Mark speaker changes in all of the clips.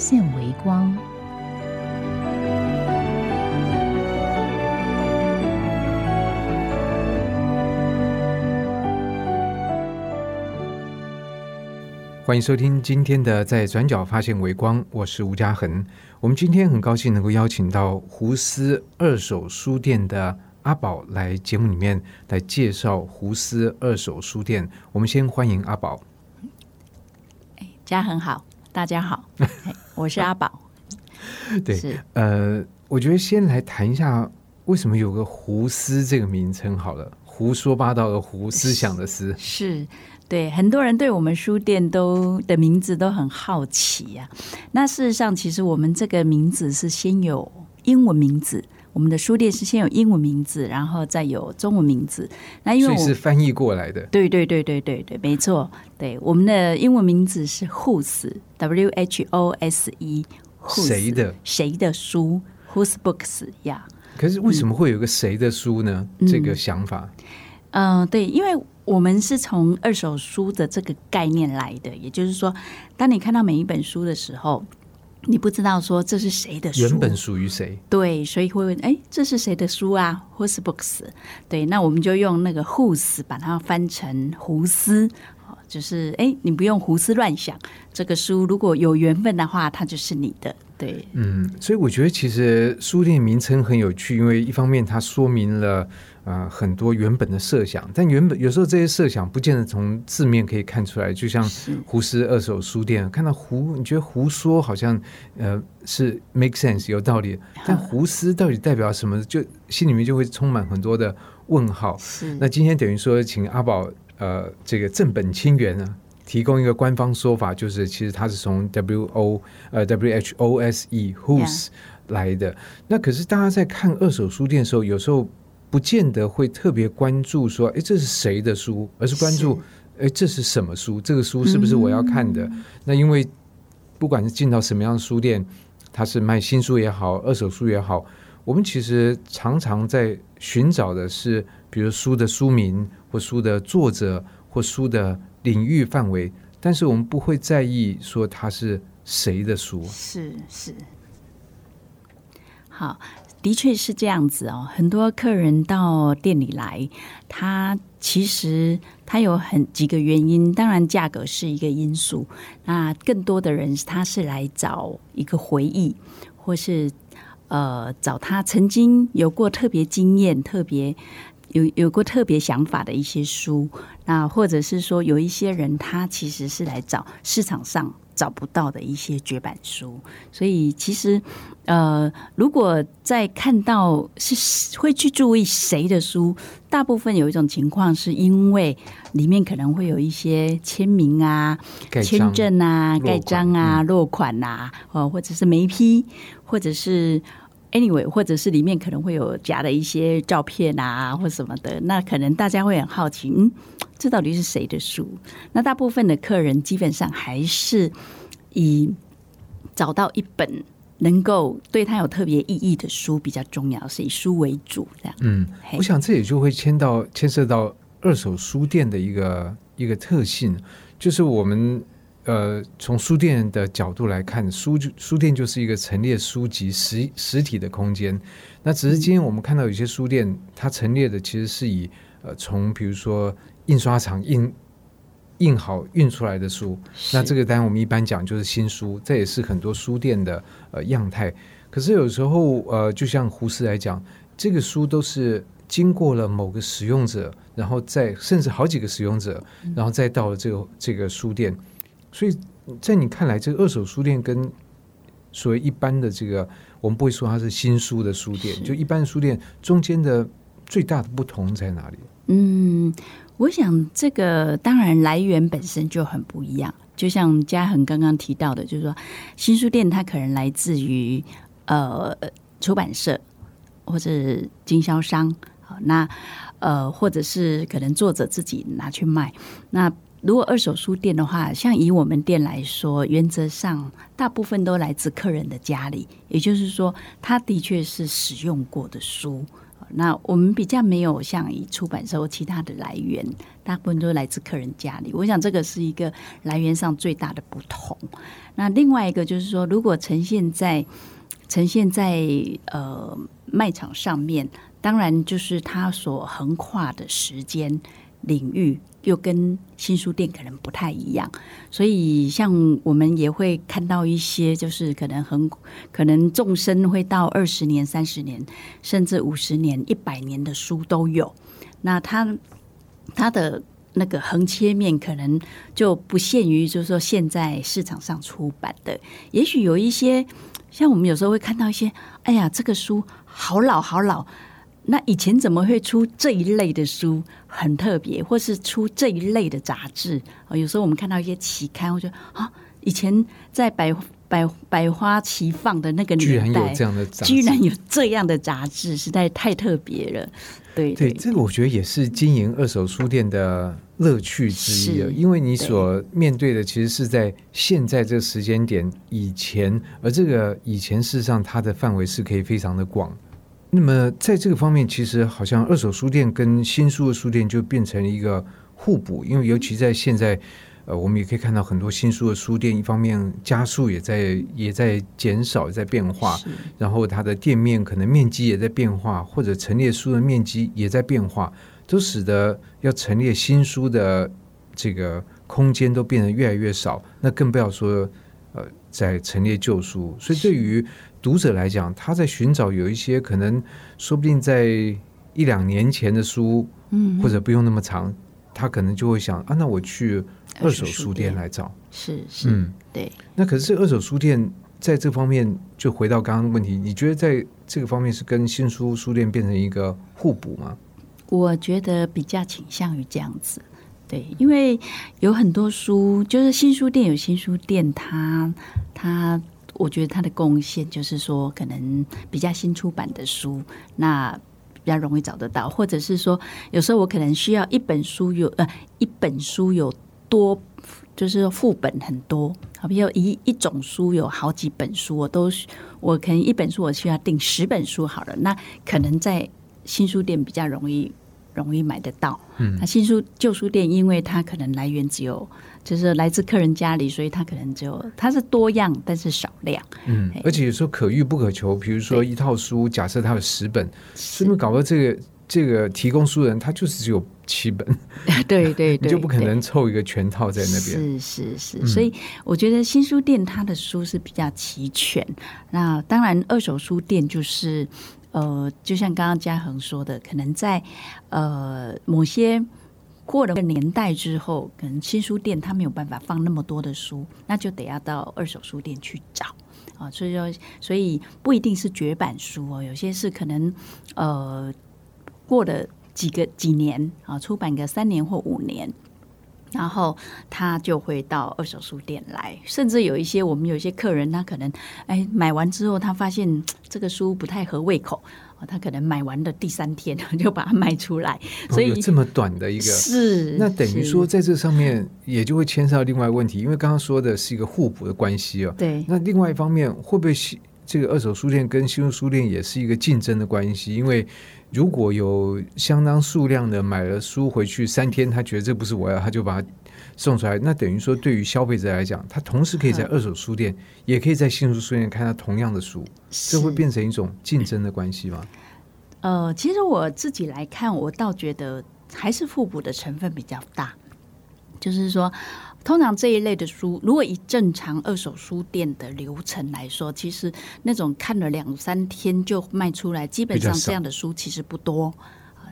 Speaker 1: 现微光。
Speaker 2: 欢迎收听今天的《在转角发现微光》，我是吴嘉恒。我们今天很高兴能够邀请到胡思二手书店的阿宝来节目里面来介绍胡思二手书店。我们先欢迎阿宝。
Speaker 3: 家恒好，大家好，嘿我是阿宝。
Speaker 2: 对，呃，我觉得先来谈一下为什么有个胡思这个名称好了，胡说八道的胡，思想的思。
Speaker 3: 是对很多人对我们书店都的名字都很好奇呀、那事实上，其实我们这个名字是先有英文名字，我们的书店是先有英文名字，然后再有中文名字。那因为
Speaker 2: 是翻译过来的。
Speaker 3: 对对对对对对，没错，对我们的英文名字是 Whose，W H O S E，
Speaker 2: 谁的
Speaker 3: 谁的书，Whose Books 呀、
Speaker 2: 可是为什么会有个谁的书呢？
Speaker 3: 嗯
Speaker 2: 这个想法，
Speaker 3: 嗯、对，因为我们是从二手书的这个概念来的，也就是说，当你看到每一本书的时候，你不知道说这是谁的书，
Speaker 2: 原本属于谁？
Speaker 3: 对，所以会问，哎，这是谁的书啊？Whose books？对，那我们就用那个 whose 把它翻成胡思，哦就是哎，你不用胡思乱想，这个书如果有缘分的话，它就是你的。对，
Speaker 2: 嗯，所以我觉得其实书店名称很有趣，因为一方面它说明了呃很多原本的设想，但原本有时候这些设想不见得从字面可以看出来。就像
Speaker 3: 是
Speaker 2: 胡适二手书店，看到胡，你觉得胡说好像呃是 make sense 有道理，但胡思到底代表什么，就心里面就会充满很多的问号。那今天等于说，请阿宝呃这个正本清源呢，提供一个官方说法，就是其实它是从 W O 呃 W H O S E whose 来的。那可是大家在看二手书店的时候，有时候不见得会特别关注说，哎，这是谁的书，而是关注，哎，这是什么书？这个书是不是我要看的？那因为不管是进到什么样的书店，它是卖新书也好，二手书也好，我们其实常常在寻找的是，比如书的书名或书的作者或书的领域范围，但是我们不会在意说它是谁的书。
Speaker 3: 是是，好，的确是这样子哦。很多客人到店里来，他其实他有很几个原因，当然价格是一个因素。那更多的人他是来找一个回忆，或是呃找他曾经有过特别经验、特别。有有过特别想法的一些书，那或者是说有一些人他其实是来找市场上找不到的一些绝版书，所以其实呃，如果在看到是会去注意谁的书，大部分有一种情况是因为里面可能会有一些签名啊、签证啊、盖章啊、
Speaker 2: 嗯。
Speaker 3: 落款呐、哦，或者是没批，或者是 anyway，或者是里面可能会有夹的一些照片啊或什么的，那可能大家会很好奇，嗯，这到底是谁的书？那大部分的客人基本上还是以找到一本能够对他有特别意义的书比较重要，是以书为主这样。
Speaker 2: 嗯，我想这也就会牵到牵涉到二手书店的一个一个特性，就是我们呃从书店的角度来看，书就书店就是一个陈列书籍实实体的空间。那只是今天我们看到有些书店，它陈列的其实是以呃从比如说印刷厂印印好运出来的书，那这
Speaker 3: 个
Speaker 2: 个当然我们一般讲就是新书，这也是很多书店的呃样态。可是有时候呃，就像胡适来讲，这个书都是经过了某个使用者，然后再甚至好几个使用者，然后再到了这个这个书店。所以在你看来，这个二手书店跟所谓一般的这个，我们不会说它是新书的书店，就一般的书店中间的最大的不同在哪里？
Speaker 3: 嗯，我想这个当然来源本身就很不一样。就像嘉恒刚刚提到的，就是说新书店它可能来自于呃出版社或者经销商，好那呃或者是可能作者自己拿去卖。那如果二手书店的话，像以我们店来说，原则上大部分都来自客人的家里，也就是说，他的确是使用过的书。那我们比较没有像以出版社或其他的来源，大部分都来自客人家里。我想这个是一个来源上最大的不同。那另外一个就是说，如果呈现在呈现在呃卖场上面，当然就是它所横跨的时间领域。又跟新书店可能不太一样，所以像我们也会看到一些，就是可能很可能纵深会到二十年、三十年，甚至五十年、一百年的书都有。那它它的那个横切面可能就不限于，就是说现在市场上出版的，也许有一些像我们有时候会看到一些，哎呀，这个书好老好老。那以前怎么会出这一类的书？很特别，或是出这一类的杂志啊？有时候我们看到一些期刊，我觉得啊，以前在百百百花齐放的那个年代，
Speaker 2: 居然有这样的，
Speaker 3: 居然有这样的杂志，实在太特别了。对
Speaker 2: 对，这个我觉得也是经营二手书店的乐趣之一，因为你所面对的其实是在现在这个时间点以前，而这个以前事实上它的范围是可以非常的广。那么，在这个方面，其实好像二手书店跟新书的书店就变成一个互补，因为尤其在现在，呃，我们也可以看到很多新书的书店，一方面加速也在也在减少，也在变化，然后它的店面可能面积也在变化，或者陈列书的面积也在变化，都使得要陈列新书的这个空间都变得越来越少。那更不要说，呃，在陈列旧书，所以对于。读者来讲，他在寻找有一些可能，说不定在一两年前的书，嗯，或者不用那么长，他可能就会想啊，那我去二手书店来找，
Speaker 3: 是是，嗯，对。
Speaker 2: 那可是二手书店在这方面，就回到刚刚的问题，你觉得在这个方面是跟新书书店变成一个互补吗？
Speaker 3: 我觉得比较倾向于这样子，对，因为有很多书，就是新书店有新书店，它它。我觉得他的贡献就是说，可能比较新出版的书，那比较容易找得到，或者是说，有时候我可能需要一本书有呃一本书有多，就是副本很多，好比如一一种书有好几本书，我都我可能一本书我需要订十本书好了，那可能在新书店比较容易容易买得到。嗯，那新书旧书店，因为它可能来源只有。就是来自客人家里，所以它可能只有它是多样，但是少量。
Speaker 2: 嗯，而且有时候可遇不可求。比如说一套书，假设它有十本，是不是搞到这个这个提供书人他就是只有七本？
Speaker 3: 对 对对，你
Speaker 2: 就不可能凑一个全套在那
Speaker 3: 边。是是是，所以我觉得新书店它的书是比较齐全。那当然，二手书店就是呃，就像刚刚嘉恒说的，可能在呃某些。过了个年代之后，可能新书店它没有办法放那么多的书，那就得要到二手书店去找啊。所以说，所以不一定是绝版书哦，有些是可能呃过了几个几年啊，出版个三年或五年，然后他就会到二手书店来。甚至有一些我们有一些客人，他可能哎买完之后，他发现这个书不太合胃口。他可能买完的第三天 就把它卖出来，所以
Speaker 2: 这么短的一个
Speaker 3: 是
Speaker 2: 那等于说在这上面也就会牵涉到另外问题，因为刚刚说的是一个互补的关系哦。
Speaker 3: 对，
Speaker 2: 那另外一方面会不会这个二手书店跟新书书店也是一个竞争的关系？因为如果有相当数量的买了书回去三天，他觉得这不是我要，他就把它。送出来，那等于说，对于消费者来讲，他同时可以在二手书店，也可以在新书书店看到同样的书，这会变成一种竞争的关系吗？
Speaker 3: 呃，其实我自己来看，我倒觉得还是互补的成分比较大。就是说，通常这一类的书，如果以正常二手书店的流程来说，其实那种看了两三天就卖出来，基本上这样的书其实不多。啊，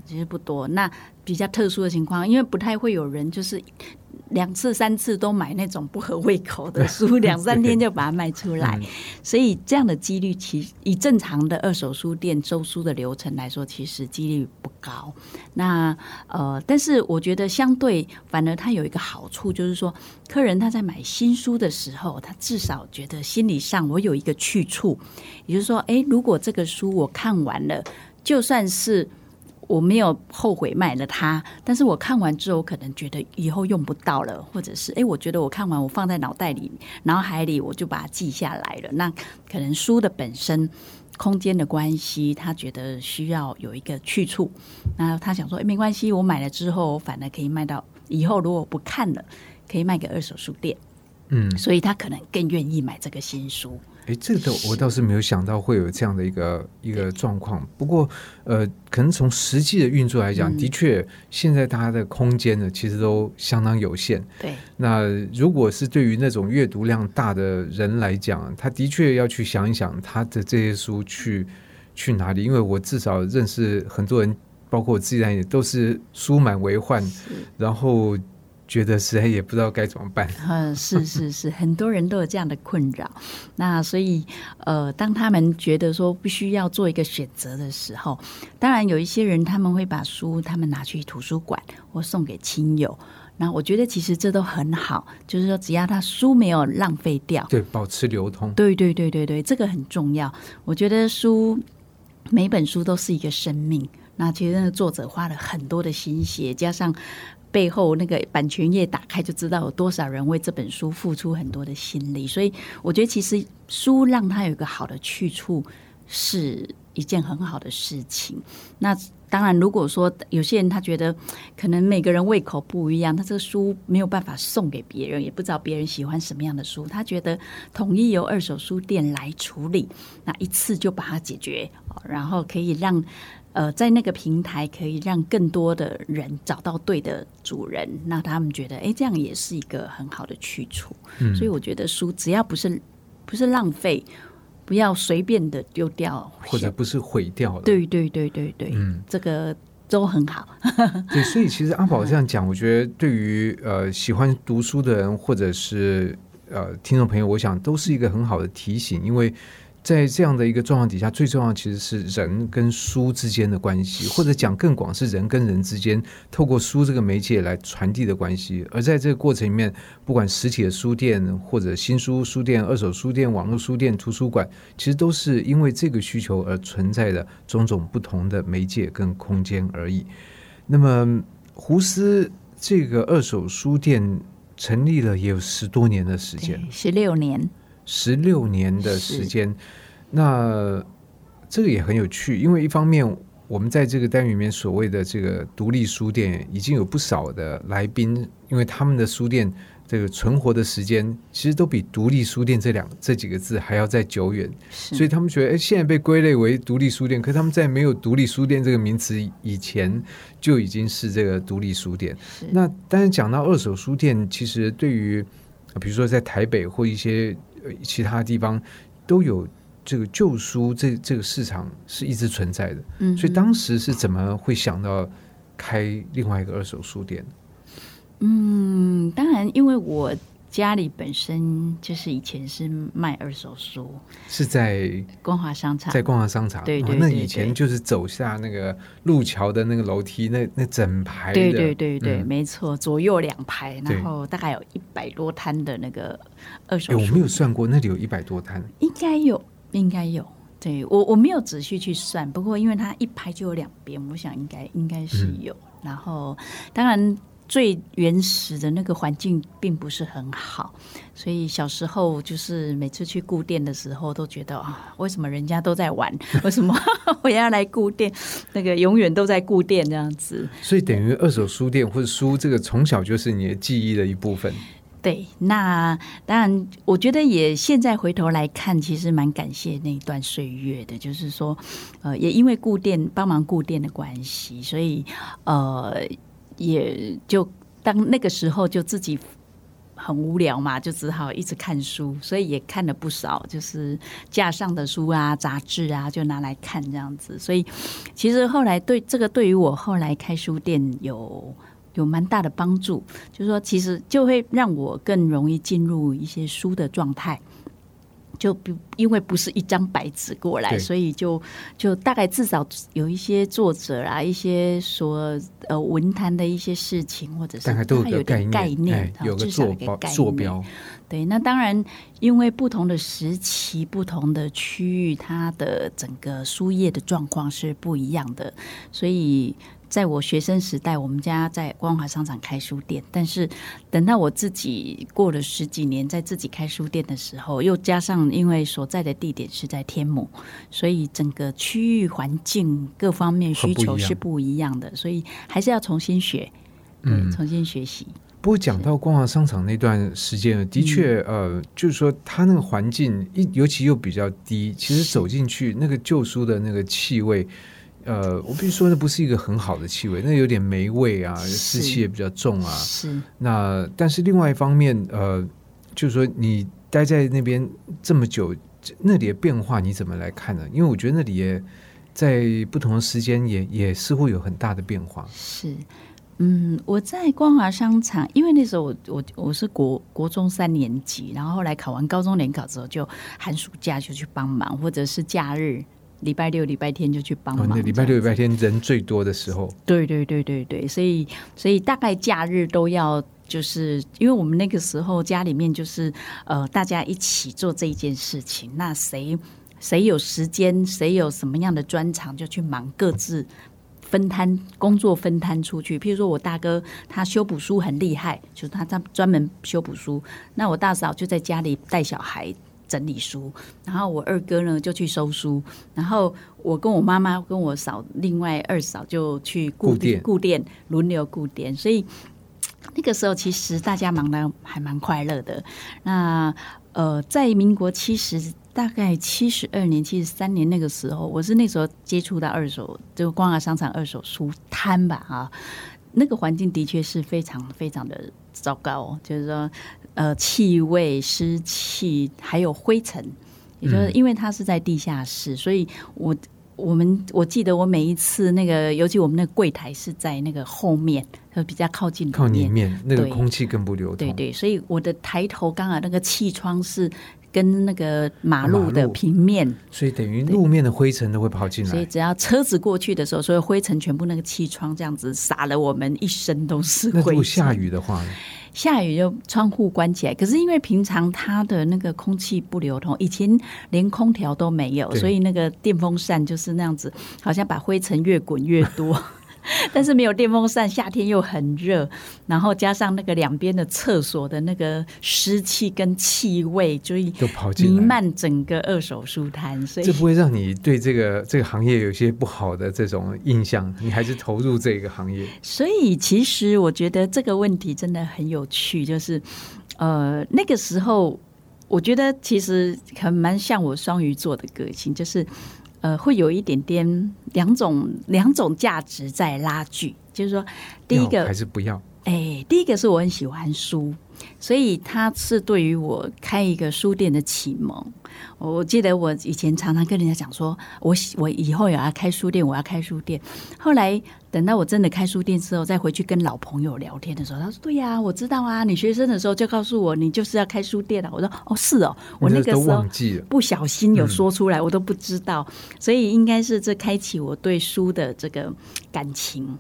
Speaker 3: 其实不多。那比较特殊的情况，因为不太会有人就是。两次三次都买那种不合胃口的书，两三天就把它卖出来，所以这样的几率，其以正常的二手书店收书的流程来说，其实几率不高。那呃，但是我觉得相对反而它有一个好处，就是说客人他在买新书的时候，他至少觉得心理上我有一个去处，也就是说，哎，如果这个书我看完了，就算是。我没有后悔买了它，但是我看完之后可能觉得以后用不到了，或者是哎，我觉得我看完我放在脑袋里、脑海里，我就把它记下来了。那可能书的本身空间的关系，他觉得需要有一个去处。那他想说，哎，没关系，我买了之后，反而可以卖到以后如果不看了，可以卖给二手书店。嗯，所以他可能更愿意买这个新书。
Speaker 2: 哎，这个我倒是没有想到会有这样的一个一个状况。不过，呃，可能从实际的运作来讲，的确，现在大家的空间呢，其实都相当有限。
Speaker 3: 对。
Speaker 2: 那如果是对于那种阅读量大的人来讲，他的确要去想一想他的这些书去去哪里。因为我至少认识很多人，包括我自己在内，都是书满为患，然后。觉得实在也不知道该怎么办。
Speaker 3: 嗯，是是是，很多人都有这样的困扰。那所以，呃，当他们觉得说必须要做一个选择的时候，当然有一些人他们会把书他们拿去图书馆或送给亲友。那我觉得其实这都很好，就是说只要他书没有浪费掉，
Speaker 2: 对，保持流通。
Speaker 3: 对对对对对，这个很重要。我觉得书每本书都是一个生命。那其实那个作者花了很多的心血，加上。背后那个版权页打开就知道有多少人为这本书付出很多的心力，所以我觉得其实书让它有一个好的去处是一件很好的事情。那当然，如果说有些人他觉得可能每个人胃口不一样，他这个书没有办法送给别人，也不知道别人喜欢什么样的书，他觉得统一由二手书店来处理，那一次就把它解决，然后可以让。呃，在那个平台可以让更多的人找到对的主人，那他们觉得，哎，这样也是一个很好的去处。嗯，所以我觉得书只要不是不是浪费，不要随便的丢掉，
Speaker 2: 或者不是毁掉了。
Speaker 3: 对对对对对，嗯，这个都很好。
Speaker 2: 对，所以其实阿宝这样讲，我觉得对于呃喜欢读书的人，或者是呃听众朋友，我想都是一个很好的提醒，因为。在这样的一个状况底下，最重要其实是人跟书之间的关系，或者讲更广是人跟人之间透过书这个媒介来传递的关系。而在这个过程里面，不管实体的书店或者新书书店、二手书店、网络书店、图书馆，其实都是因为这个需求而存在的种种不同的媒介跟空间而已。那么，胡斯这个二手书店成立了也有十多年的时间，
Speaker 3: 十六年。
Speaker 2: 十六年的时间，那这个也很有趣，因为一方面我们在这个单元里面所谓的这个独立书店，已经有不少的来宾，因为他们的书店这个存活的时间，其实都比独立书店这两这几个字还要再久远，所以他们觉得，哎，现在被归类为独立书店，可他们在没有独立书店这个名词以前，就已经是这个独立书店。那但是讲到二手书店，其实对于比如说在台北或一些。其他地方都有这个旧书，这这个市场是一直存在的。嗯，所以当时是怎么会想到开另外一个二手书店？
Speaker 3: 嗯，当然，因为我。家里本身就是以前是卖二手书，
Speaker 2: 是在
Speaker 3: 光华商场，
Speaker 2: 在光华商场。
Speaker 3: 对对，
Speaker 2: 那以前就是走下那个路桥的那个楼梯，那那整排，
Speaker 3: 对对对对，没错，左右两排，然后大概有一百多摊的那个二手书。
Speaker 2: 我没有算过，那里有一百多摊，
Speaker 3: 应该有，应该有。对我我没有仔细去算，不过因为它一排就有两边，我想应该应该是有。然后当然。最原始的那个环境并不是很好，所以小时候就是每次去顾店的时候，都觉得啊，为什么人家都在玩，为什么 我要来顾店？那个永远都在顾店这样子。
Speaker 2: 所以等于二手书店或者书，这个从小就是你的记忆的一部分。
Speaker 3: 对，那当然，我觉得也现在回头来看，其实蛮感谢那一段岁月的，就是说，呃，也因为顾店帮忙顾店的关系，所以呃。也就当那个时候就自己很无聊嘛，就只好一直看书，所以也看了不少，就是架上的书啊、杂志啊，就拿来看这样子。所以其实后来对这个，对于我后来开书店有有蛮大的帮助。就是说，其实就会让我更容易进入一些书的状态。就不因为不是一张白纸过来，所以就就大概至少有一些作者啊，一些说呃文坛的一些事情，或者是
Speaker 2: 大概都有
Speaker 3: 个
Speaker 2: 概
Speaker 3: 念，
Speaker 2: 有个坐标坐标。
Speaker 3: 对，那当然，因为不同的时期、不同的区域，它的整个书业的状况是不一样的，所以。在我学生时代，我们家在光华商场开书店。但是等到我自己过了十几年，在自己开书店的时候，又加上因为所在的地点是在天母，所以整个区域环境各方面需求是不一样的，所以还是要重新学，嗯，重新学习。
Speaker 2: 不过讲到光华商场那段时间，的确，呃，就是说它那个环境一尤其又比较低，其实走进去那个旧书的那个气味。呃，我必须说，那不是一个很好的气味，那有点霉味啊，湿气也比较重啊。
Speaker 3: 是。
Speaker 2: 那但是另外一方面，呃，就是说你待在那边这么久，那里的变化你怎么来看呢？因为我觉得那里也在不同的时间也也似乎有很大的变化。
Speaker 3: 是，嗯，我在光华商场，因为那时候我我我是国国中三年级，然后后来考完高中联考之后，就寒暑假就去帮忙，或者是假日。礼拜六、礼拜天就去帮忙。
Speaker 2: 礼拜六、礼拜天人最多的时候。
Speaker 3: 对对对对对，所以所以大概假日都要，就是因为我们那个时候家里面就是呃大家一起做这一件事情，那谁谁有时间，谁有什么样的专长就去忙，各自分摊工作，分摊出去。譬如说我大哥他修补书很厉害，就是他他专门修补书，那我大嫂就在家里带小孩。整理书，然后我二哥呢就去收书，然后我跟我妈妈跟我嫂另外二嫂就去
Speaker 2: 顾店，
Speaker 3: 顾店轮流顾店，所以那个时候其实大家忙的还蛮快乐的。那呃，在民国七十大概七十二年、七十三年那个时候，我是那时候接触到二手，就光华商场二手书摊吧啊，那个环境的确是非常非常的糟糕，就是说。呃，气味、湿气，还有灰尘，也就是因为它是在地下室，所以我我们我记得我每一次那个，尤其我们那个柜台是在那个后面，呃，比较靠近
Speaker 2: 靠里面，那个空气更不流通。
Speaker 3: 对对，所以我的抬头刚好那个气窗是跟那个马路的平面，
Speaker 2: 所以等于路面的灰尘都会跑进来。
Speaker 3: 所以只要车子过去的时候，所有灰尘全部那个气窗这样子洒了，我们一身都是灰。
Speaker 2: 如果下雨的话。
Speaker 3: 下雨就窗户关起来，可是因为平常它的那个空气不流通，以前连空调都没有，所以那个电风扇就是那样子，好像把灰尘越滚越多。但是没有电风扇，夏天又很热，然后加上那个两边的厕所的那个湿气跟气味，就都跑进弥漫整个二手书摊，所以
Speaker 2: 这不会让你对这个这个行业有些不好的这种印象，你还是投入这个行业。
Speaker 3: 所以其实我觉得这个问题真的很有趣，就是呃那个时候，我觉得其实很蛮像我双鱼座的个性，就是。呃，会有一点点两种两种价值在拉锯，就是说，第一个
Speaker 2: 还是不要。
Speaker 3: 哎，第一个是我很喜欢书。所以他是对于我开一个书店的启蒙。我记得我以前常常跟人家讲说，我我以后也要开书店，我要开书店。后来等到我真的开书店之后，再回去跟老朋友聊天的时候，他说：“对呀，我知道啊，你学生的时候就告诉我，你就是要开书店了。”我说：“哦，是哦，我那个时候不小心有说出来，我都不知道。所以应该是这开启我对书的这个感情。”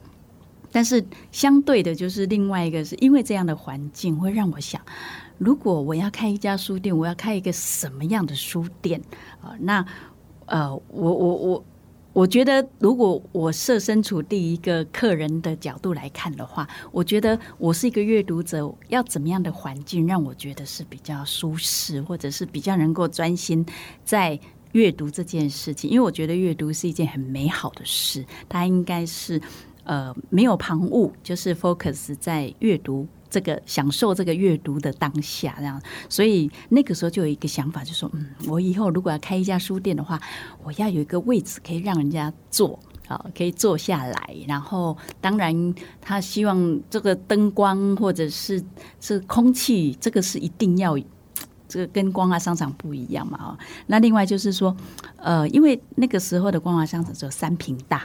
Speaker 3: 但是相对的，就是另外一个，是因为这样的环境会让我想，如果我要开一家书店，我要开一个什么样的书店啊？那呃，我我我我觉得，如果我设身处地一个客人的角度来看的话，我觉得我是一个阅读者，要怎么样的环境让我觉得是比较舒适，或者是比较能够专心在阅读这件事情？因为我觉得阅读是一件很美好的事，它应该是。呃，没有旁骛，就是 focus 在阅读这个享受这个阅读的当下，这样。所以那个时候就有一个想法，就说，嗯，我以后如果要开一家书店的话，我要有一个位置可以让人家坐，啊，可以坐下来。然后，当然他希望这个灯光或者是这空气，这个是一定要，这个跟光华商场不一样嘛，啊。那另外就是说，呃，因为那个时候的光华商场只有三平大。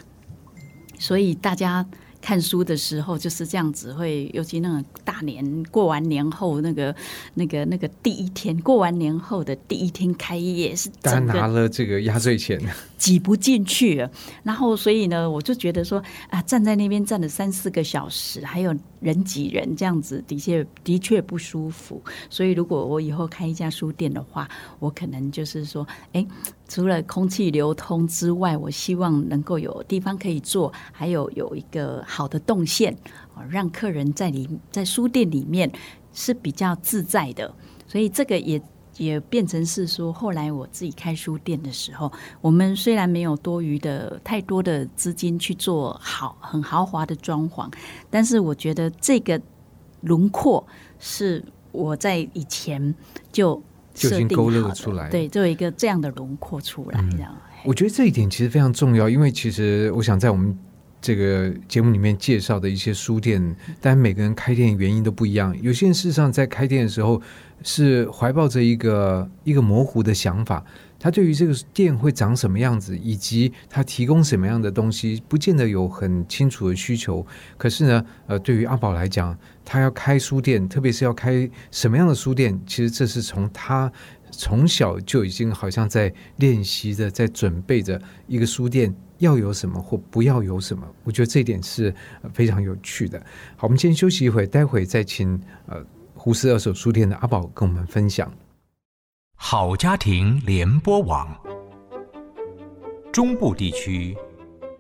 Speaker 3: 所以大家看书的时候就是这样子，会尤其那个大年过完年后那个那个那个第一天，过完年后的第一天开业是
Speaker 2: 大家拿了这个压岁钱，
Speaker 3: 挤不进去，然后所以呢，我就觉得说啊，站在那边站了三四个小时，还有人挤人这样子，的确的确不舒服。所以如果我以后开一家书店的话，我可能就是说，哎，除了空气流通之外，我希望能够有地方可以坐，还有有一个好的动线，让客人在里在书店里面是比较自在的。所以这个也也变成是说，后来我自己开书店的时候，我们虽然没有多余的太多的资金去做好很豪华的装潢，但是我觉得这个轮廓是我在以前就
Speaker 2: 就已
Speaker 3: 设定
Speaker 2: 经勾勒
Speaker 3: 好
Speaker 2: 出来
Speaker 3: 对，就有一个这样的轮廓出来，这样。
Speaker 2: 我觉得这一点其实非常重要，因为其实我想在我们这个节目里面介绍的一些书店，当然每个人开店原因都不一样。有些人事实上在开店的时候是怀抱着一个一个模糊的想法，他对于这个店会长什么样子，以及他提供什么样的东西，不见得有很清楚的需求。可是呢，呃，对于阿宝来讲，他要开书店，特别是要开什么样的书店，其实这是从他从小就已经好像在练习着，在准备着一个书店要有什么或不要有什么。我觉得这一点是非常有趣的。好，我们先休息一会，待会再请呃胡适二手书店的阿宝跟我们分享。
Speaker 4: 好家庭联播网，中部地区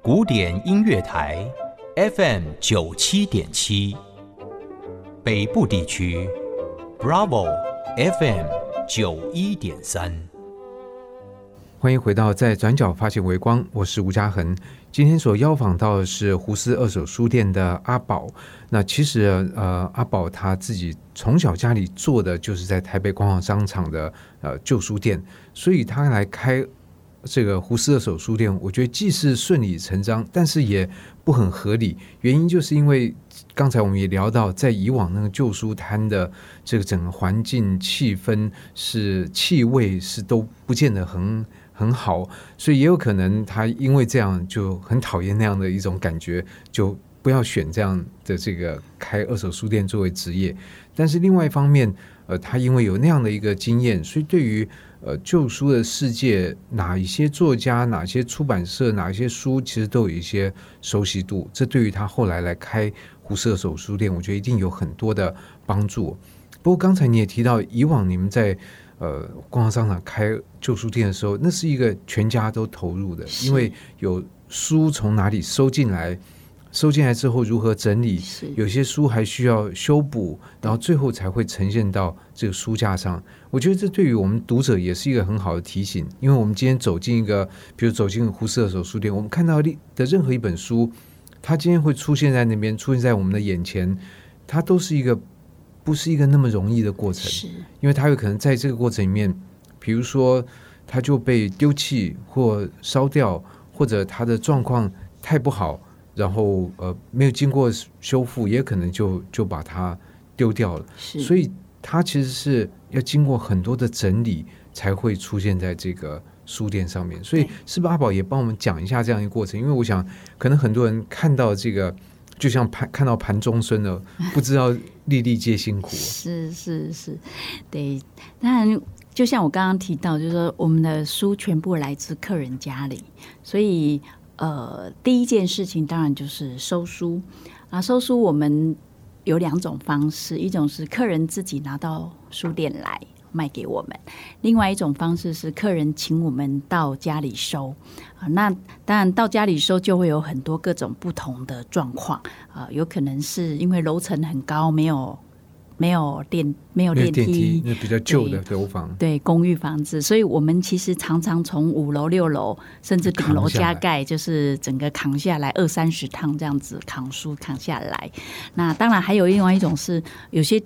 Speaker 4: 古典音乐台 FM 九七点七，北部地区 Bravo FM 九一点三。
Speaker 2: 欢迎回到在转角发现微光，我是吴嘉恒。今天所邀访到的是胡思二手书店的阿宝。那其实呃，阿宝他自己从小家里做的就是在台北光华商场的呃旧书店，所以他来开这个胡思二手书店，我觉得既是顺理成章，但是也不很合理。原因就是因为刚才我们也聊到，在以往那个旧书摊的这个整个环境气氛是气味是都不见得很。很好，所以也有可能他因为这样就很讨厌那样的一种感觉，就不要选这样的这个开二手书店作为职业。但是另外一方面，呃，他因为有那样的一个经验，所以对于呃旧书的世界，哪一些作家、哪些出版社、哪些书，其实都有一些熟悉度。这对于他后来来开胡适二手书店，我觉得一定有很多的帮助。不过刚才你也提到，以往你们在呃，逛商场开旧书店的时候，那是一个全家都投入的，因为有书从哪里收进来，收进来之后如何整理，有些书还需要修补，然后最后才会呈现到这个书架上。我觉得这对于我们读者也是一个很好的提醒，因为我们今天走进一个，比如走进胡适二手书店，我们看到的任何一本书，它今天会出现在那边，出现在我们的眼前，它都是一个。不是一个那么容易的过程，
Speaker 3: 是，
Speaker 2: 因为它有可能在这个过程里面，比如说它就被丢弃或烧掉，或者它的状况太不好，然后呃没有经过修复，也可能就就把它丢掉了。
Speaker 3: 是，
Speaker 2: 所以它其实是要经过很多的整理，才会出现在这个书店上面。所以，是不是阿宝也帮我们讲一下这样一个过程？因为我想，可能很多人看到这个。就像盘看到盘中孙了，不知道粒粒皆辛苦。
Speaker 3: 是是是，对。当然，就像我刚刚提到，就是说我们的书全部来自客人家里，所以呃，第一件事情当然就是收书啊。收书我们有两种方式，一种是客人自己拿到书店来。卖给我们，另外一种方式是客人请我们到家里收啊。那当然到家里收就会有很多各种不同的状况啊，有可能是因为楼层很高，没有没有电没有电梯，
Speaker 2: 那比较旧的楼房，
Speaker 3: 对公寓房子，所以我们其实常常从五楼六楼甚至顶楼加盖，就是整个扛下来二三十趟这样子扛书扛下来。那当然还有另外一种是有些。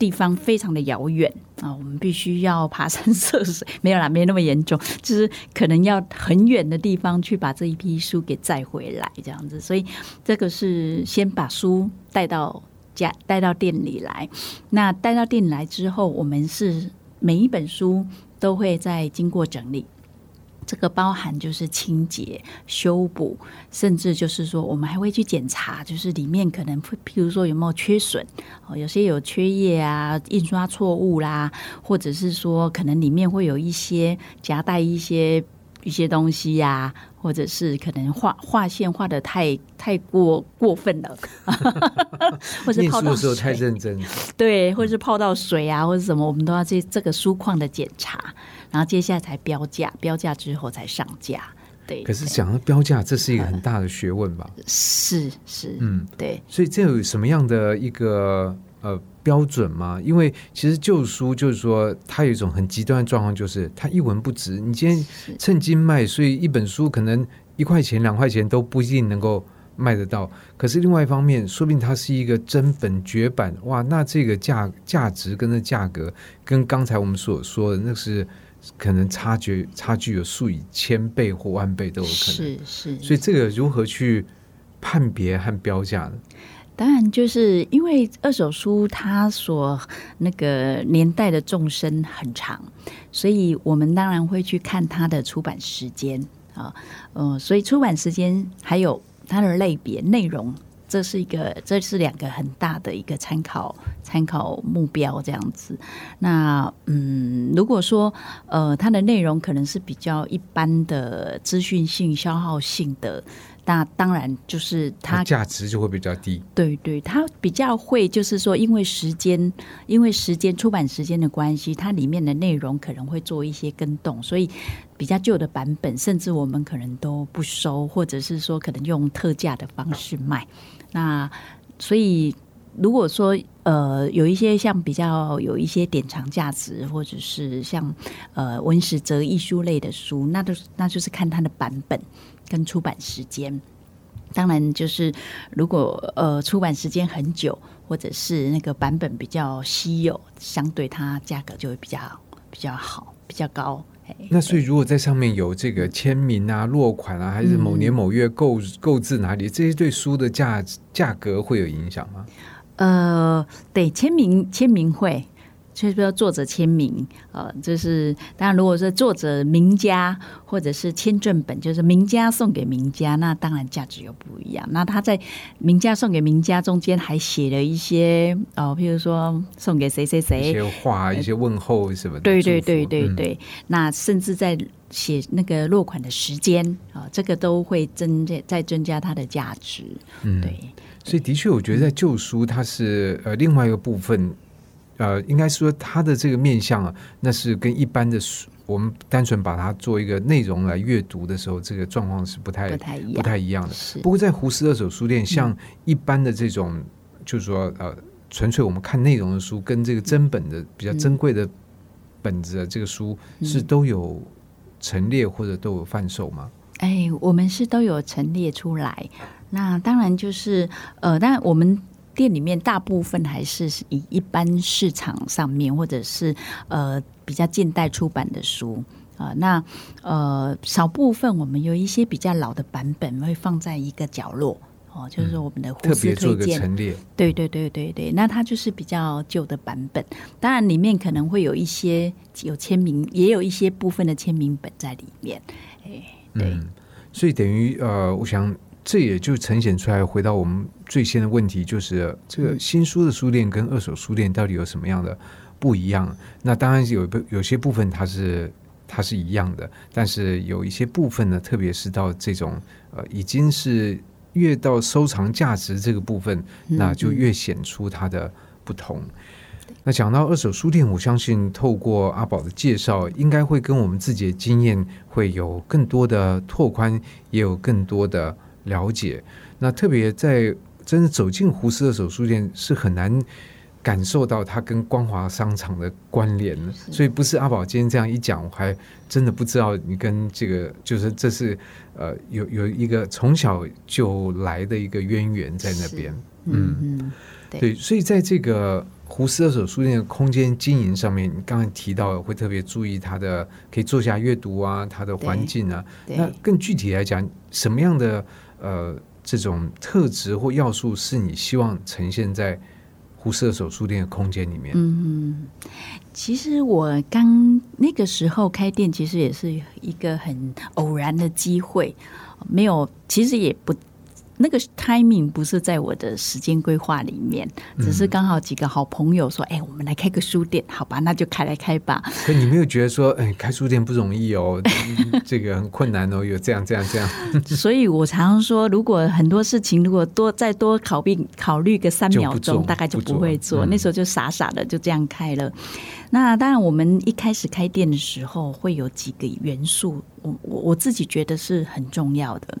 Speaker 3: 地方非常的遥远啊，我们必须要爬山涉水，没有啦，没那么严重，就是可能要很远的地方去把这一批书给载回来，这样子。所以这个是先把书带到家，带到店里来。那带到店里来之后，我们是每一本书都会再经过整理。这个包含就是清洁、修补，甚至就是说，我们还会去检查，就是里面可能会，譬如说有没有缺损，哦，有些有缺页啊、印刷错误啦，或者是说可能里面会有一些夹带一些一些东西呀、或者是可能画画线画的太太过 过分了，或者
Speaker 2: 念
Speaker 3: 泡到
Speaker 2: 书的时候太
Speaker 3: 水
Speaker 2: 认真，
Speaker 3: 对，或者是泡到水啊，或者什么，我们都要这这个书况的检查，然后接下来才标价，标价之后才上架。对，
Speaker 2: 可是
Speaker 3: 对
Speaker 2: 讲到标价，这是一个很大的学问吧？
Speaker 3: 是是，
Speaker 2: 嗯，
Speaker 3: 对，
Speaker 2: 所以这有什么样的一个呃标准吗？因为其实旧书就是说，它有一种很极端的状况，就是它一文不值。你今天
Speaker 3: 是
Speaker 2: 趁金卖，所以一本书可能一块钱、两块钱都不一定能够卖得到。可是另外一方面，说不定它是一个真本绝版，哇，那这个价价值跟那价格，跟刚才我们所说的那是可能差距差距有数以千倍或万倍都有可能。
Speaker 3: 是是，
Speaker 2: 所以这个如何去判别和标价呢？
Speaker 3: 当然就是因为二手书它所那个年代的纵深很长，所以我们当然会去看它的出版时间啊，呃，所以出版时间还有它的类别内容。这是一个，这是两个很大的一个参考参考目标，这样子。那嗯，如果说呃，它的内容可能是比较一般的资讯性、消耗性的，那当然就是它
Speaker 2: 它价值就会比较低。
Speaker 3: 对对，它比较会就是说，因为时间，因为时间出版时间的关系，它里面的内容可能会做一些更动，所以比较旧的版本，甚至我们可能都不收，或者是说可能用特价的方式卖。那所以如果说呃有一些像比较有一些典藏价值，或者是像呃文史哲艺术类的书，那都那就是看它的版本跟出版时间。当然，就是如果呃出版时间很久，或者是那个版本比较稀有，相对它价格就会比较比较好，比较高。嘿
Speaker 2: 那所以如果在上面有这个签名啊、落款啊，还是某年某月购购置哪里，这些对书的价价格会有影响吗？
Speaker 3: 呃，对，签名签名会，就是说作者签名，呃，就是当然，如果是作者名家或者是签证本，就是名家送给名家，那当然价值又不一样。那他在名家送给名家中间还写了一些，哦，譬如说送给谁谁谁
Speaker 2: 一
Speaker 3: 谁，
Speaker 2: 些话、一些问候什么的。
Speaker 3: 对对对对
Speaker 2: 嗯
Speaker 3: 对，那甚至在写那个落款的时间啊、这个都会增加再增加它的价值。
Speaker 2: 嗯
Speaker 3: 对，
Speaker 2: 所以的确，我觉得在旧书它是呃另外一个部分，呃，应该说它的这个面向啊，那是跟一般的书，我们单纯把它做一个内容来阅读的时候，这个状况是不太
Speaker 3: 不太一样，
Speaker 2: 的。不过在胡适二手书店，像一般的这种，就是说呃，纯粹我们看内容的书，跟这个真本的比较珍贵的本子的这个书，是都有陈列或者都有贩售吗？
Speaker 3: 哎，我们是都有陈列出来。那当然就是呃，当然我们店里面大部分还是以一般市场上面或者是呃比较近代出版的书。啊、那呃，少部分我们有一些比较老的版本会放在一个角落。哦，就是我们的胡
Speaker 2: 特
Speaker 3: 适
Speaker 2: 别
Speaker 3: 推荐。
Speaker 2: 陈列，
Speaker 3: 对对对对对，那它就是比较旧的版本，当然里面可能会有一些有签名，也有一些部分的签名本在里面。哎，对，
Speaker 2: 嗯，所以等于呃，我想这也就呈现出来，回到我们最先的问题，就是这个新书的书店跟二手书店到底有什么样的不一样？那当然有部有些部分它是它是一样的，但是有一些部分呢，特别是到这种呃已经是越到收藏价值这个部分，那就越显出它的不同。那讲到二手书店，我相信透过阿宝的介绍，应该会跟我们自己的经验会有更多的拓宽，也有更多的了解。那特别在真的走进胡适二手书店，是很难感受到它跟光华商场的关联的。所以不是阿宝今天这样一讲，我还真的不知道你跟这个就是这是呃有有一个从小就来的一个渊源在那边。
Speaker 3: 嗯对，
Speaker 2: 所以在这个胡适二手书店的空间经营上面，你刚才提到会特别注意它的可以坐下阅读啊，它的环境啊。那更具体来讲，什么样的呃这种特质或要素是你希望呈现在胡射手书店的空间里面？
Speaker 3: 嗯，其实我刚那个时候开店，其实也是一个很偶然的机会，没有，其实也不。那个 timing 不是在我的时间规划里面，只是刚好几个好朋友说：“哎，我们来开个书店，好吧？那就开来开吧。”
Speaker 2: 可你没有觉得说：“哎，开书店不容易哦，这个很困难哦，有这样这样这样。”
Speaker 3: 所以我常常说，如果很多事情如果多再多考虑考虑个三秒钟，大概就不会做。那时候就傻傻的就这样开了。那当然，我们一开始开店的时候会有几个元素，我我我自己觉得是很重要的。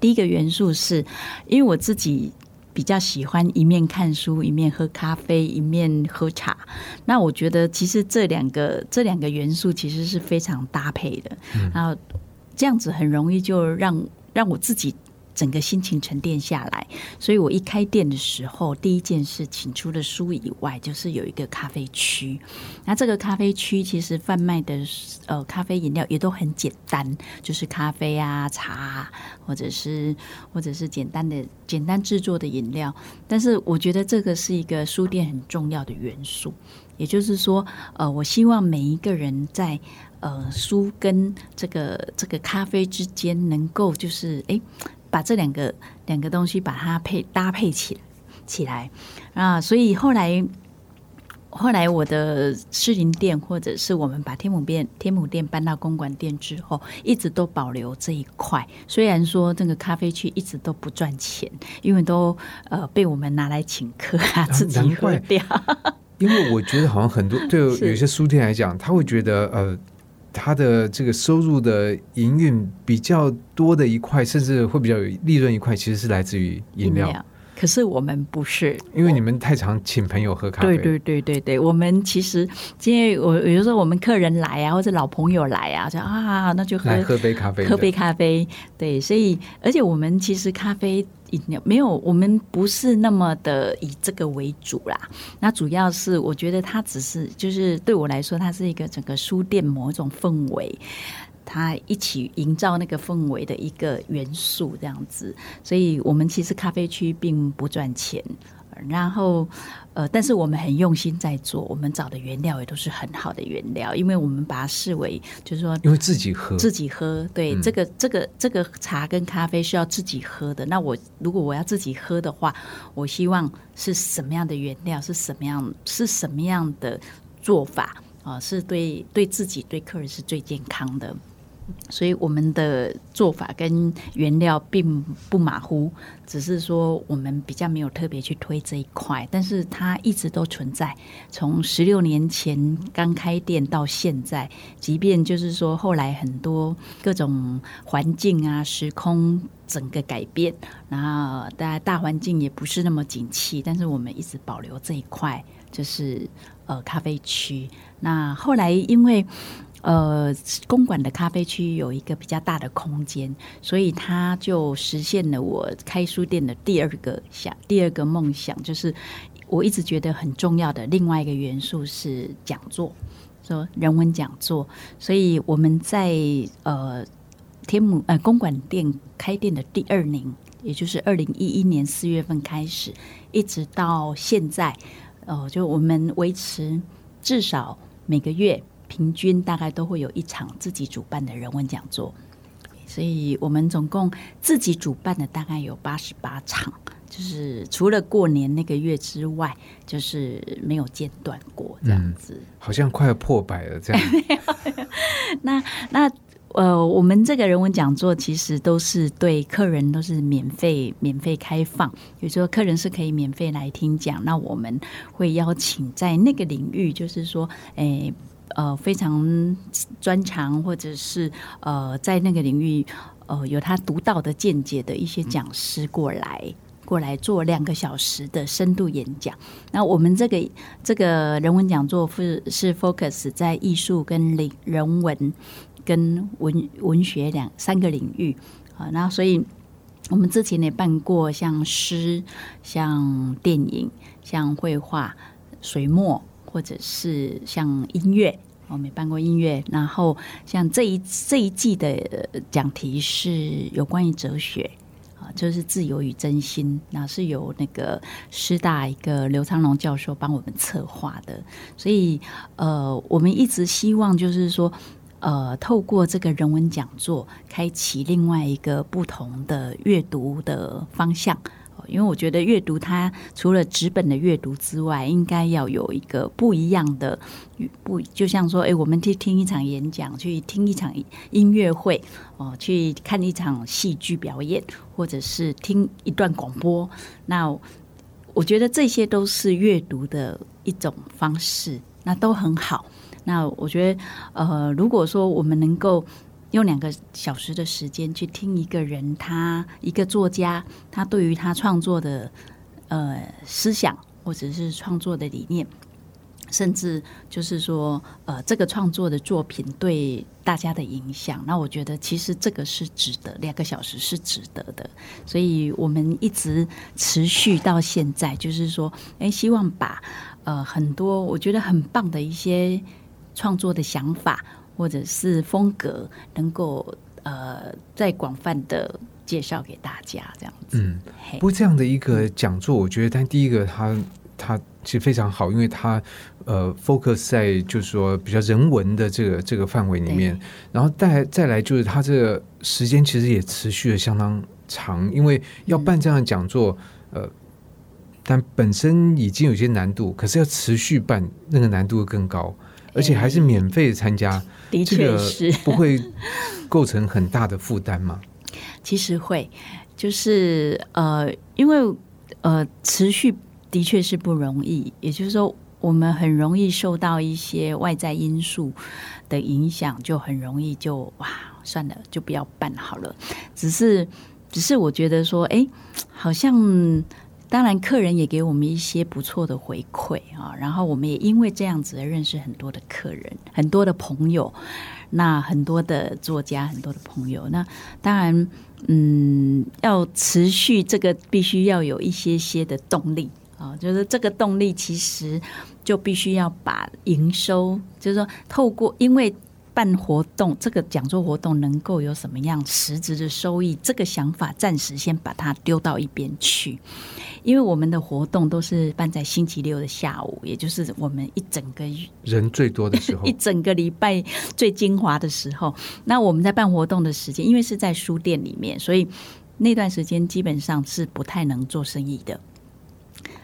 Speaker 3: 第一个元素是，因为我自己比较喜欢一面看书，一面喝咖啡，一面喝茶。那我觉得其实这两个这两个元素其实是非常搭配的，然后这样子很容易就让让我自己。整个心情沉淀下来，所以我一开店的时候，第一件事情除了书以外，就是有一个咖啡区。那这个咖啡区其实贩卖的呃咖啡饮料也都很简单，就是咖啡啊、茶啊，或者是或者是简单的简单制作的饮料。但是我觉得这个是一个书店很重要的元素，也就是说，呃，我希望每一个人在呃书跟这个这个咖啡之间能够就是哎。把这两个两个东西把它配搭配起起来啊，所以后来后来我的士林店或者是我们把天母店天母店搬到公馆店之后，一直都保留这一块。虽然说这个咖啡区一直都不赚钱，因为都呃被我们拿来请客啊，自己喝掉。
Speaker 2: 因为我觉得好像很多对 有些书店来讲，他会觉得呃。它的这个收入的营运比较多的一块，甚至会比较有利润一块，其实是来自于饮料。
Speaker 3: 可是我们不是，
Speaker 2: 因为你们太常请朋友喝咖啡。
Speaker 3: 对对对对对，我们其实今天我有时候我们客人来啊，或者老朋友来啊，就啊，那就喝
Speaker 2: 喝杯咖啡，
Speaker 3: 喝杯咖啡。对，所以而且我们其实咖啡饮料没有，我们不是那么的以这个为主啦。那主要是我觉得它只是就是对我来说，它是一个整个书店某一种氛围。它一起营造那个氛围的一个元素，这样子。所以，我们其实咖啡区并不赚钱，然后，呃，但是我们很用心在做，我们找的原料也都是很好的原料，因为我们把它视为，就是说，
Speaker 2: 因为自己喝，
Speaker 3: 自己喝，对，这个这个这个茶跟咖啡是要自己喝的。那我如果我要自己喝的话，我希望是什么样的原料，是什么样，是什么样的做法啊？是对对自己对客人是最健康的。所以我们的做法跟原料并不马虎，只是说我们比较没有特别去推这一块，但是它一直都存在。从十六年前刚开店到现在，即便就是说后来很多各种环境啊、时空整个改变，然后大家大环境也不是那么景气，但是我们一直保留这一块，就是呃咖啡区。那后来因为。呃，公馆的咖啡区有一个比较大的空间，所以它就实现了我开书店的第二个想，第二个梦想，就是我一直觉得很重要的另外一个元素是讲座，说人文讲座。所以我们在呃天母呃公馆店开店的第二年，也就是二零一一年四月份开始，一直到现在，呃，就我们维持至少每个月。平均大概都会有一场自己主办的人文讲座，所以我们总共自己主办的大概有八十八场，就是除了过年那个月之外，就是没有间断过这样子。
Speaker 2: 好像快要破百了这样。
Speaker 3: 那那呃，我们这个人文讲座其实都是对客人都是免费免费开放，有时候客人是可以免费来听讲。那我们会邀请在那个领域，就是说，诶。呃，非常专长，或者是呃，在那个领域呃有他独到的见解的一些讲师过来，过来做两个小时的深度演讲。那我们这个这个人文讲座是是 focus 在艺术跟领人文跟文文学两三个领域啊。那所以我们之前也办过像诗、像电影、像绘画、水墨，或者是像音乐。我没办过音乐，然后像这一这一季的讲题是有关于哲学啊，就是自由与真心，那是由那个师大一个刘昌龙教授帮我们策划的，所以呃，我们一直希望就是说，呃，透过这个人文讲座，开启另外一个不同的阅读的方向。因为我觉得阅读它除了纸本的阅读之外，应该要有一个不一样的不，就像说，哎，我们去听一场演讲，去听一场音乐会，哦，去看一场戏剧表演，或者是听一段广播。那我觉得这些都是阅读的一种方式，那都很好。那我觉得，呃，如果说我们能够。用两个小时的时间去听一个人，他一个作家，他对于他创作的呃思想，或者是创作的理念，甚至就是说呃这个创作的作品对大家的影响，那我觉得其实这个是值得两个小时是值得的，所以我们一直持续到现在，就是说，哎，希望把呃很多我觉得很棒的一些创作的想法。或者是风格能够呃再广泛的介绍给大家这样子。
Speaker 2: 嗯，不过这样的一个讲座，我觉得，但第一个它它其实非常好，因为它呃 focus 在就是说比较人文的这个这个范围里面，然后再再来就是它这个时间其实也持续的相当长，因为要办这样的讲座，呃，但本身已经有些难度，可是要持续办，那个难度更高。而且还是免费参加，
Speaker 3: 的确是
Speaker 2: 不会构成很大的负担吗？
Speaker 3: 其实会，就是呃，因为呃，持续的确是不容易。也就是说，我们很容易受到一些外在因素的影响，就很容易就哇，算了，就不要办好了。只是，只是我觉得说，哎，好像。当然，客人也给我们一些不错的回馈啊，然后我们也因为这样子而认识很多的客人，很多的朋友，那很多的作家，很多的朋友。那当然，嗯，要持续这个，必须要有一些些的动力啊，就是这个动力其实就必须要把营收，就是说透过因为。办活动，这个讲座活动能够有什么样实质的收益？这个想法暂时先把它丢到一边去，因为我们的活动都是办在星期六的下午，也就是我们一整个
Speaker 2: 人最多的时候，
Speaker 3: 一整个礼拜最精华的时候。那我们在办活动的时间，因为是在书店里面，所以那段时间基本上是不太能做生意的。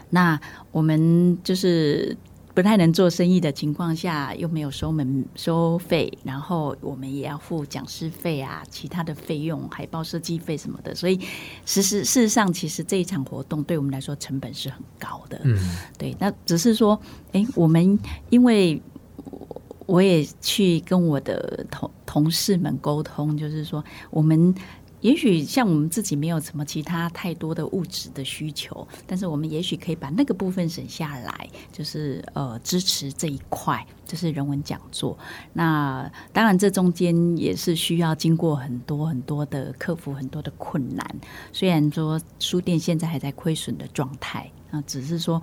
Speaker 3: 那我们就是。不太能做生意的情况下，又没有收门收费，然后我们也要付讲师费啊，其他的费用、海报设计费什么的，所以事实事实上，其实这一场活动对我们来说成本是很高的。嗯，对，那只是说，哎，我们因为我也去跟我的同同事们沟通，就是说我们。也许像我们自己没有什么其他太多的物质的需求，但是我们也许可以把那个部分省下来，就是呃支持这一块，就是人文讲座。那当然这中间也是需要经过很多很多的克服很多的困难。虽然说书店现在还在亏损的状态啊，只是说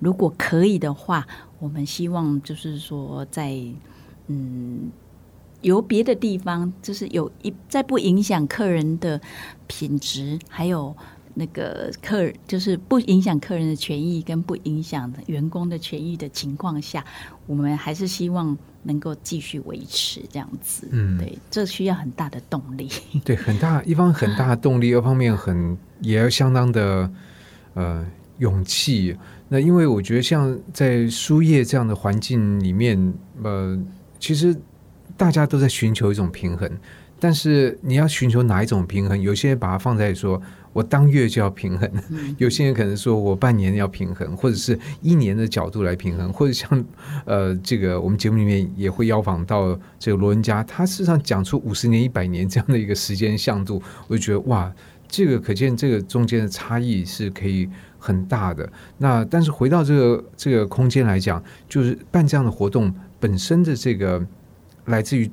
Speaker 3: 如果可以的话，我们希望就是说在嗯。由别的地方，就是有一在不影响客人的品质，还有那个客人，就是不影响客人的权益跟不影响员工的权益的情况下，我们还是希望能够继续维持这样子。嗯，对，这需要很大的动力。
Speaker 2: 对，很大一方很大的动力，二方面很也要相当的呃勇气。那因为我觉得像在输液这样的环境里面，呃，其实。大家都在寻求一种平衡，但是你要寻求哪一种平衡？有些人把它放在说，我当月就要平衡；有些人可能说我半年要平衡，或者是一年的角度来平衡，或者像呃，这个我们节目里面也会邀访到这个罗文家，他事实上讲出五十年、一百年这样的一个时间向度，我就觉得哇，这个可见这个中间的差异是可以很大的。那但是回到这个这个空间来讲，就是办这样的活动本身的这个。来自于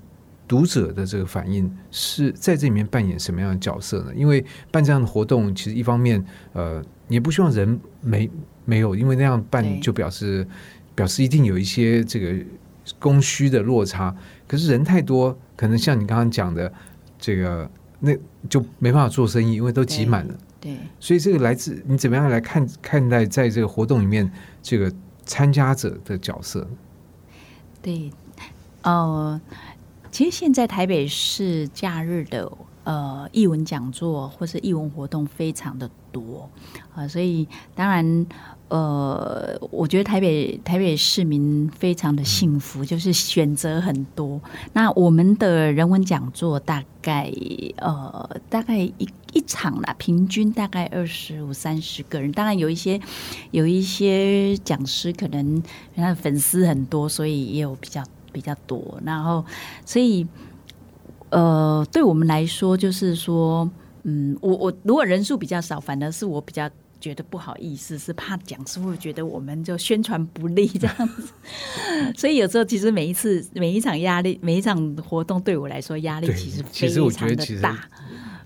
Speaker 2: 读者的这个反应是在这里面扮演什么样的角色呢？因为办这样的活动，其实一方面，呃，也不希望人没没有，因为那样办就表示表示一定有一些这个供需的落差。可是人太多，可能像你刚刚讲的这个，那就没办法做生意，因为都挤满了。
Speaker 3: 对，
Speaker 2: 所以这个来自你怎么样来看看待在这个活动里面这个参加者的角色？
Speaker 3: 对，呃，其实现在台北市假日的呃译文讲座或是译文活动非常的多啊、所以当然呃，我觉得台北台北市民非常的幸福，就是选择很多。那我们的人文讲座大概呃大概一一场啦，平均大概二十五三十个人，当然有一些有一些讲师可能他的粉丝很多，所以也有比较比较多。然后，所以呃，对我们来说，就是说，嗯，我我如果人数比较少，反而是我比较。觉得不好意思，是怕讲师会觉得我们就宣传不力这样子，所以有时候其实每一次每一场压力，每一场活动对我来说压力其实
Speaker 2: 其实我觉
Speaker 3: 非常
Speaker 2: 得其实
Speaker 3: 的大。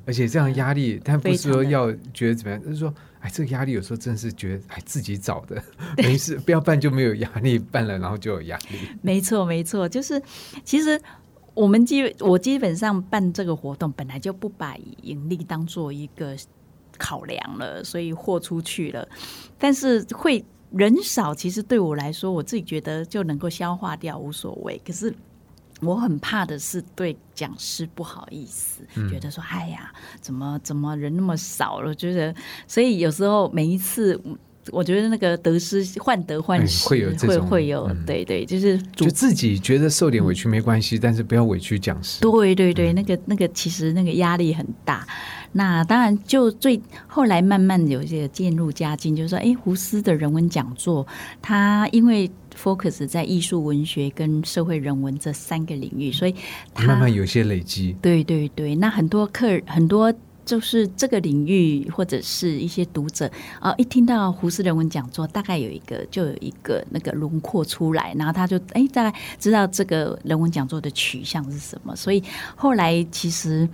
Speaker 2: 而且这样压力，但不是说
Speaker 3: 非常的
Speaker 2: 要觉得怎么样，就是说，哎，这个压力有时候真是觉得，哎，自己找的，没事，不要办就没有压力，办了然后就有压力。
Speaker 3: 没错，没错，就是其实我们基我基本上办这个活动本来就不把盈利当做一个考量了，所以豁出去了。但是会人少，其实对我来说，我自己觉得就能够消化掉，无所谓。可是。我很怕的是对讲师不好意思，觉得说哎呀，怎么怎么人那么少了？觉得，所以有时候每一次，我觉得那个得失患得患
Speaker 2: 哎
Speaker 3: 失，
Speaker 2: 会有这种
Speaker 3: 会会有，
Speaker 2: 嗯
Speaker 3: 对对，就是
Speaker 2: 就自己觉得受点委屈没关系，但是不要委屈讲师。
Speaker 3: 对对对，那个那个其实那个压力很大。那当然，就最后来慢慢有一些渐入佳境，就是说，哎，胡适的人文讲座，他因为 focus 在艺术、文学跟社会人文这三个领域，所以他
Speaker 2: 慢慢有一些累积，
Speaker 3: 对对对，那很多客很多就是这个领域或者是一些读者啊、一听到胡适人文讲座，大概有一个就有一个那个轮廓出来，然后他就哎大概知道这个人文讲座的取向是什么，所以后来其实。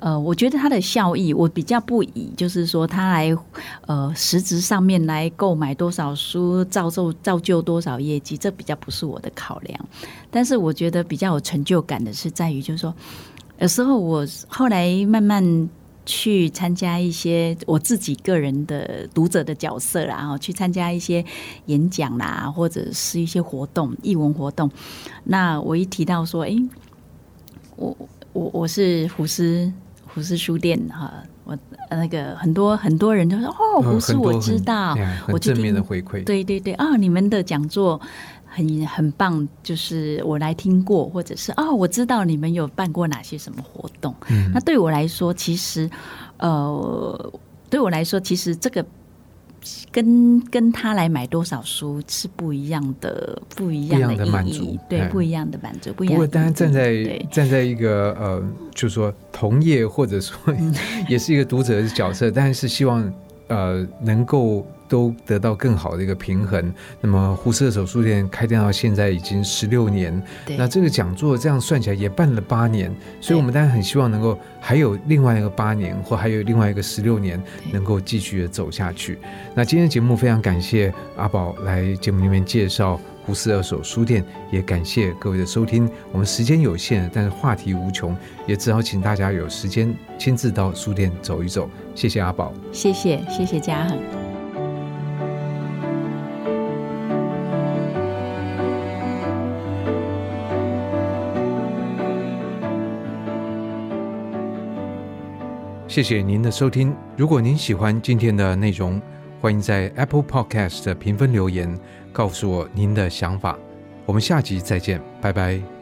Speaker 3: 呃，我觉得它的效益，我比较不以就是说他来呃实质上面来购买多少书，造就造就多少业绩，这比较不是我的考量。但是我觉得比较有成就感的是在于，就是说有时候我后来慢慢去参加一些我自己个人的读者的角色啦，然后去参加一些演讲啦，或者是一些活动、译文活动。那我一提到说，诶，我我我是胡斯胡斯书店哈，我呃那个很多很多人都说哦，
Speaker 2: 呃
Speaker 3: 胡适我知道我
Speaker 2: 正面的
Speaker 3: 听
Speaker 2: 回馈。
Speaker 3: 对对对啊，你们的讲座很很棒，就是我来听过，或者是哦、我知道你们有办过哪些什么活动。
Speaker 2: 嗯
Speaker 3: 那对我来说，其实呃，对我来说，其实这个。跟跟他来买多少书是不一样的，不一样
Speaker 2: 不一样满足
Speaker 3: 义，对，
Speaker 2: 哎
Speaker 3: 不一样的满足，不一
Speaker 2: 不过，
Speaker 3: 样的意义。
Speaker 2: 当然站在 站在一个呃，就是说同业或者说
Speaker 3: 嗯
Speaker 2: 也是一个读者的角色，但是希望呃能够都得到更好的一个平衡。那么胡适二手术店开店到现在已经十六年，那这个讲座这样算起来也办了八年，所以我们当然很希望能够还有另外一个八年，或还有另外一个十六年能够继续的走下去。那今天的节目非常感谢阿宝来节目里面介绍胡适二手书店，也感谢各位的收听。我们时间有限，但是话题无穷，也只好请大家有时间亲自到书店走一走。谢谢阿宝。
Speaker 3: 谢谢谢谢嘉恒。
Speaker 2: 谢谢您的收听。如果您喜欢今天的内容，欢迎在 Apple Podcast 的评分留言，告诉我您的想法。我们下集再见，拜拜。